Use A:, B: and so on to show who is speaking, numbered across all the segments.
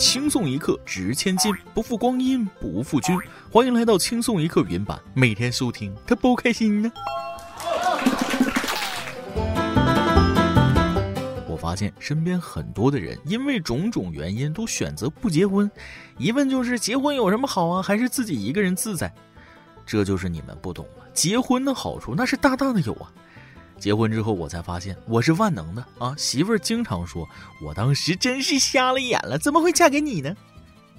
A: 轻松一刻值千金，不负光阴不负君。欢迎来到轻松一刻云版，每天收听，他不开心呢。我发现身边很多的人因为种种原因都选择不结婚，一问就是结婚有什么好啊？还是自己一个人自在？这就是你们不懂了，结婚的好处那是大大的有啊。结婚之后，我才发现我是万能的啊！媳妇儿经常说，我当时真是瞎了眼了，怎么会嫁给你呢？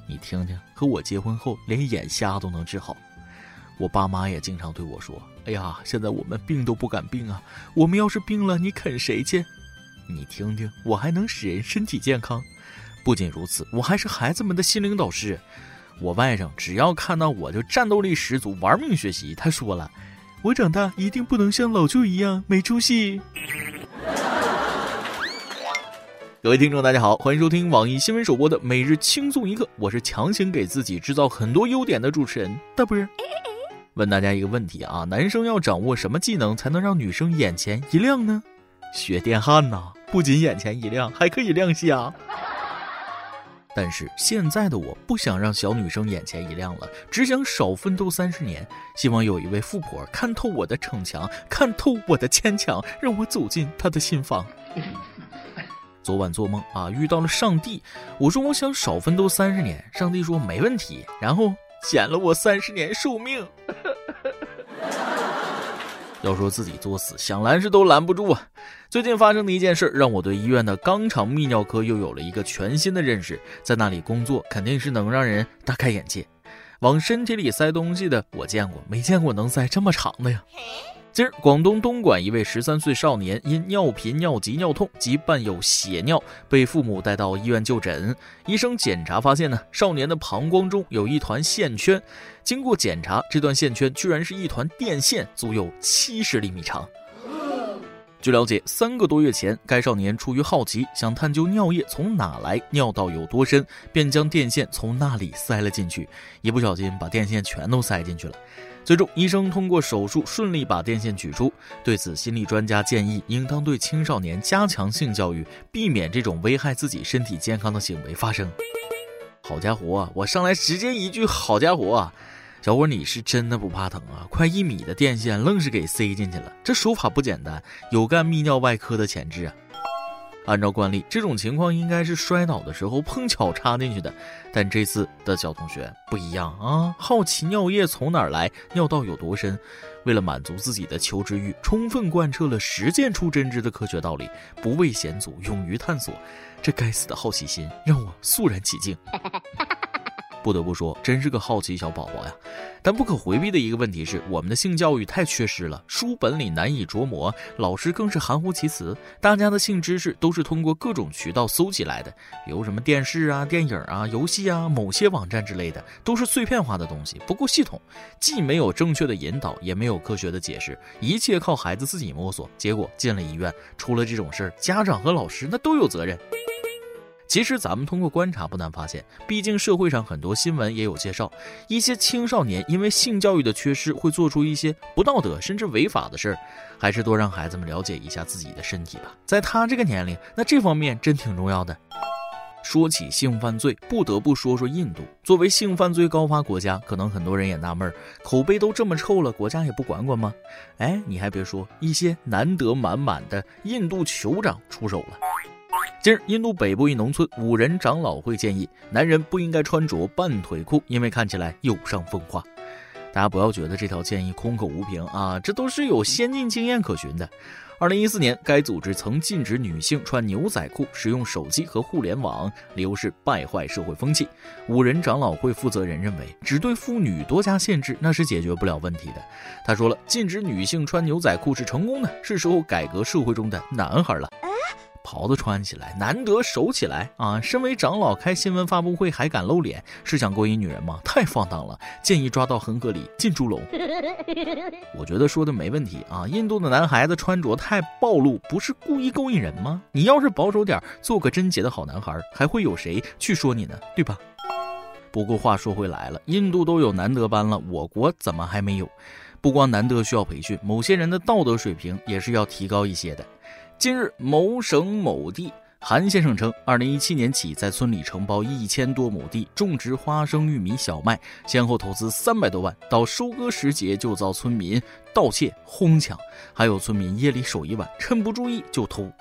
A: 你听听，和我结婚后连眼瞎都能治好。我爸妈也经常对我说：“哎呀，现在我们病都不敢病啊，我们要是病了，你啃谁去？”你听听，我还能使人身体健康。不仅如此，我还是孩子们的心灵导师。我外甥只要看到我就战斗力十足，玩命学习。他说了。我长大一定不能像老舅一样没出息。各位听众，大家好，欢迎收听网易新闻首播的每日轻松一刻，我是强行给自己制造很多优点的主持人大波儿。问大家一个问题啊，男生要掌握什么技能才能让女生眼前一亮呢？学电焊呐，不仅眼前一亮，还可以亮瞎。但是现在的我不想让小女生眼前一亮了，只想少奋斗三十年。希望有一位富婆看透我的逞强，看透我的牵强，让我走进她的心房。昨晚做梦啊，遇到了上帝。我说我想少奋斗三十年，上帝说没问题，然后减了我三十年寿命。要说自己作死，想拦是都拦不住啊！最近发生的一件事，让我对医院的肛肠泌尿科又有了一个全新的认识。在那里工作，肯定是能让人大开眼界。往身体里塞东西的，我见过，没见过能塞这么长的呀。今儿，广东东莞一位十三岁少年因尿频、尿急、尿痛及伴有血尿，被父母带到医院就诊。医生检查发现呢，少年的膀胱中有一团线圈。经过检查，这段线圈居然是一团电线，足有七十厘米长。据了解，三个多月前，该少年出于好奇，想探究尿液从哪来，尿道有多深，便将电线从那里塞了进去，一不小心把电线全都塞进去了。最终，医生通过手术顺利把电线取出。对此，心理专家建议，应当对青少年加强性教育，避免这种危害自己身体健康的行为发生。好家伙，我上来直接一句好家伙！小伙，你是真的不怕疼啊？快一米的电线愣是给塞进去了，这手法不简单，有干泌尿外科的潜质啊！按照惯例，这种情况应该是摔倒的时候碰巧插进去的，但这次的小同学不一样啊！好奇尿液从哪儿来，尿道有多深，为了满足自己的求知欲，充分贯彻了实践出真知的科学道理，不畏险阻，勇于探索。这该死的好奇心让我肃然起敬。不得不说，真是个好奇小宝宝呀。但不可回避的一个问题是，我们的性教育太缺失了，书本里难以琢磨，老师更是含糊其辞。大家的性知识都是通过各种渠道搜集来的，比如什么电视啊、电影啊、游戏啊、某些网站之类的，都是碎片化的东西，不够系统，既没有正确的引导，也没有科学的解释，一切靠孩子自己摸索。结果进了医院，出了这种事儿，家长和老师那都有责任。其实咱们通过观察不难发现，毕竟社会上很多新闻也有介绍，一些青少年因为性教育的缺失，会做出一些不道德甚至违法的事儿。还是多让孩子们了解一下自己的身体吧。在他这个年龄，那这方面真挺重要的。说起性犯罪，不得不说说印度。作为性犯罪高发国家，可能很多人也纳闷儿，口碑都这么臭了，国家也不管管吗？哎，你还别说，一些难得满满的印度酋长出手了。近日，印度北部一农村，五人长老会建议男人不应该穿着半腿裤，因为看起来有伤风化。大家不要觉得这条建议空口无凭啊，这都是有先进经验可循的。二零一四年，该组织曾禁止女性穿牛仔裤、使用手机和互联网，理由是败坏社会风气。五人长老会负责人认为，只对妇女多加限制，那是解决不了问题的。他说了，禁止女性穿牛仔裤是成功的，是时候改革社会中的男孩了。袍子穿起来，难得守起来啊！身为长老开新闻发布会还敢露脸，是想勾引女人吗？太放荡了！建议抓到恒河里进猪笼。我觉得说的没问题啊！印度的男孩子穿着太暴露，不是故意勾引人吗？你要是保守点，做个贞洁的好男孩，还会有谁去说你呢？对吧？不过话说回来了，印度都有男德班了，我国怎么还没有？不光难得需要培训，某些人的道德水平也是要提高一些的。近日，某省某地韩先生称，二零一七年起在村里承包一千多亩地种植花生、玉米、小麦，先后投资三百多万，到收割时节就遭村民盗窃、哄抢，还有村民夜里守一晚，趁不注意就偷。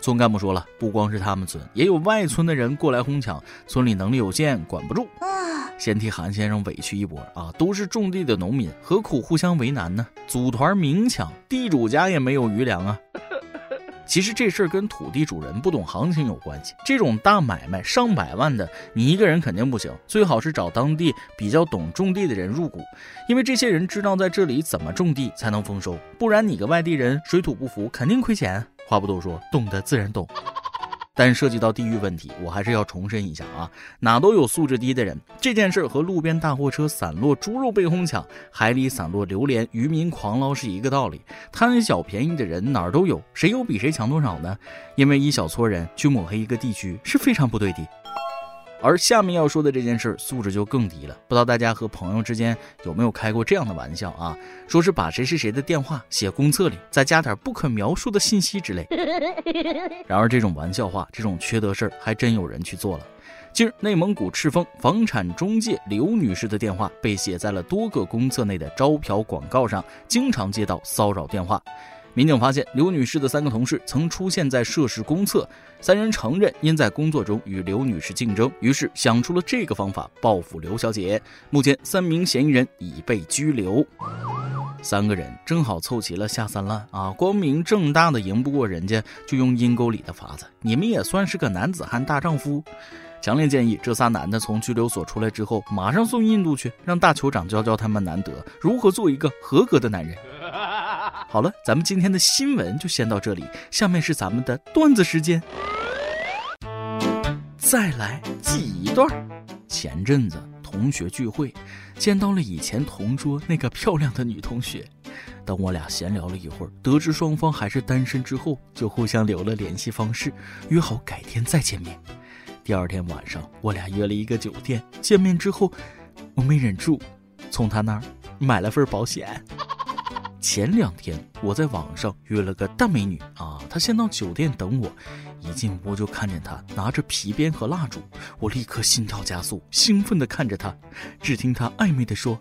A: 村干部说了，不光是他们村，也有外村的人过来哄抢，村里能力有限，管不住。先替韩先生委屈一波啊！都是种地的农民，何苦互相为难呢？组团明抢，地主家也没有余粮啊！其实这事儿跟土地主人不懂行情有关系。这种大买卖上百万的，你一个人肯定不行，最好是找当地比较懂种地的人入股，因为这些人知道在这里怎么种地才能丰收，不然你个外地人水土不服，肯定亏钱。话不多说，懂得自然懂。但涉及到地域问题，我还是要重申一下啊，哪都有素质低的人。这件事和路边大货车散落猪肉被哄抢，海里散落榴莲渔民狂捞是一个道理。贪小便宜的人哪儿都有，谁有比谁强多少呢？因为一小撮人去抹黑一个地区是非常不对的。而下面要说的这件事素质就更低了，不知道大家和朋友之间有没有开过这样的玩笑啊？说是把谁谁谁的电话写公厕里，再加点不可描述的信息之类。然而这种玩笑话，这种缺德事儿还真有人去做了。近日，内蒙古赤峰房产中介刘女士的电话被写在了多个公厕内的招嫖广告上，经常接到骚扰电话。民警发现刘女士的三个同事曾出现在涉事公厕，三人承认因在工作中与刘女士竞争，于是想出了这个方法报复刘小姐。目前，三名嫌疑人已被拘留。三个人正好凑齐了下三滥啊！光明正大的赢不过人家，就用阴沟里的法子。你们也算是个男子汉大丈夫，强烈建议这仨男的从拘留所出来之后，马上送印度去，让大酋长教教他们难得如何做一个合格的男人。好了，咱们今天的新闻就先到这里，下面是咱们的段子时间。再来记一段。前阵子同学聚会，见到了以前同桌那个漂亮的女同学。等我俩闲聊了一会儿，得知双方还是单身之后，就互相留了联系方式，约好改天再见面。第二天晚上，我俩约了一个酒店见面之后，我没忍住，从他那儿买了份保险。前两天我在网上约了个大美女啊，她先到酒店等我，一进屋就看见她拿着皮鞭和蜡烛，我立刻心跳加速，兴奋地看着她，只听她暧昧地说：“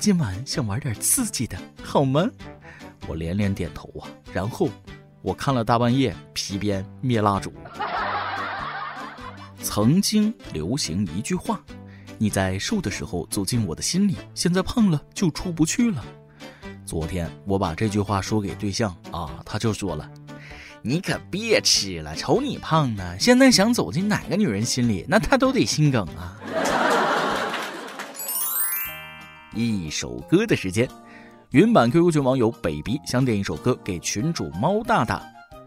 A: 今晚想玩点刺激的，好吗？”我连连点头啊，然后我看了大半夜皮鞭灭蜡烛。曾经流行一句话：“你在瘦的时候走进我的心里，现在胖了就出不去了。”昨天我把这句话说给对象啊，他就说了：“你可别吃了，瞅你胖的，现在想走进哪个女人心里，那她都得心梗啊。”一首歌的时间，云版 QQ 群网友北鼻想点一首歌给群主猫大大。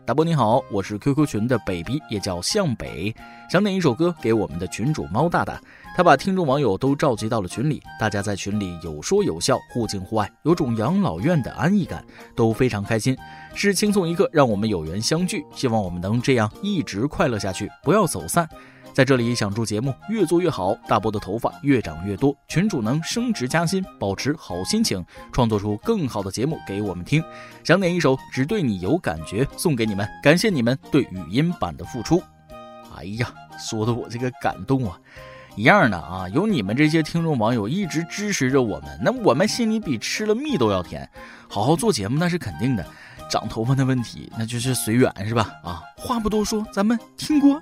A: 大波你好，我是 QQ 群的北鼻，也叫向北，想点一首歌给我们的群主猫大大。他把听众网友都召集到了群里，大家在群里有说有笑，互敬互爱，有种养老院的安逸感，都非常开心。是轻松一刻，让我们有缘相聚，希望我们能这样一直快乐下去，不要走散。在这里想祝节目越做越好，大波的头发越长越多，群主能升职加薪，保持好心情，创作出更好的节目给我们听。想点一首《只对你有感觉》送给你们，感谢你们对语音版的付出。哎呀，说的我这个感动啊！一样的啊，有你们这些听众网友一直支持着我们，那我们心里比吃了蜜都要甜。好好做节目那是肯定的，长头发的问题那就是随缘是吧？啊，话不多说，咱们听歌。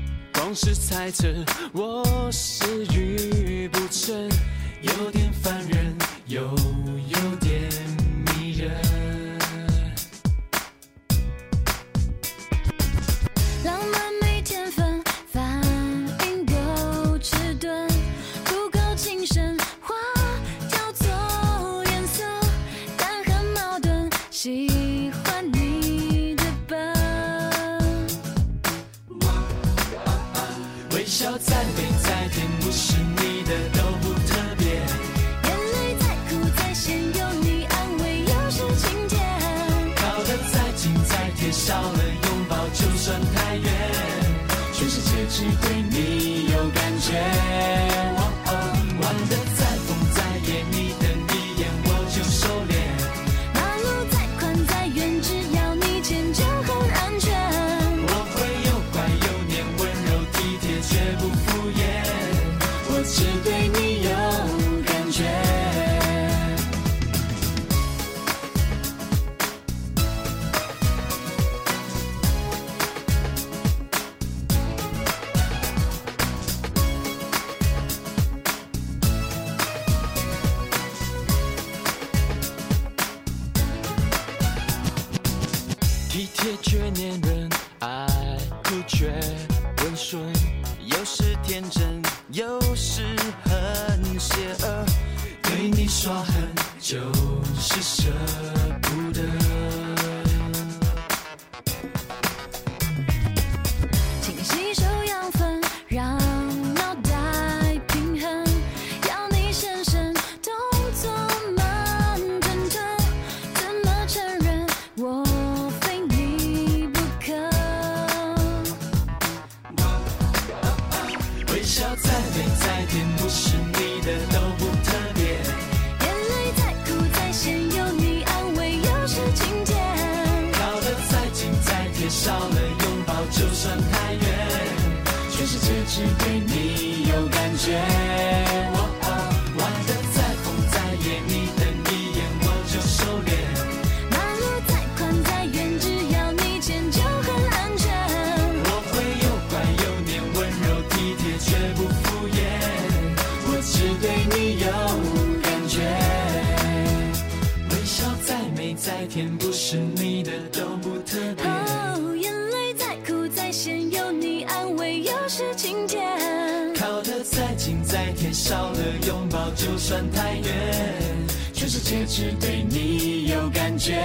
A: 总是猜测，我是愚不成，有点烦人，又有点迷人。
B: 对你有感觉。哦哦，玩得再疯再野，你瞪一眼我就收敛。
C: 马路再宽再远，只要你牵就很安全。
B: 我会又乖又黏，温柔体贴绝不体贴却黏人，爱哭却温顺，有时天真，有时很邪恶。对你耍狠，就是舍不得。只对你有感觉。哦哦，玩得再疯再野，你等一眼我就收敛。
C: 马路再宽再远，只要你牵就很安全。
B: 我会又乖又黏，温柔体贴绝不敷衍。我只对你有感觉。微笑再美再甜，不是你的都不特别。靠得再近再贴，少了拥抱就算太远。全世界只对你有感觉。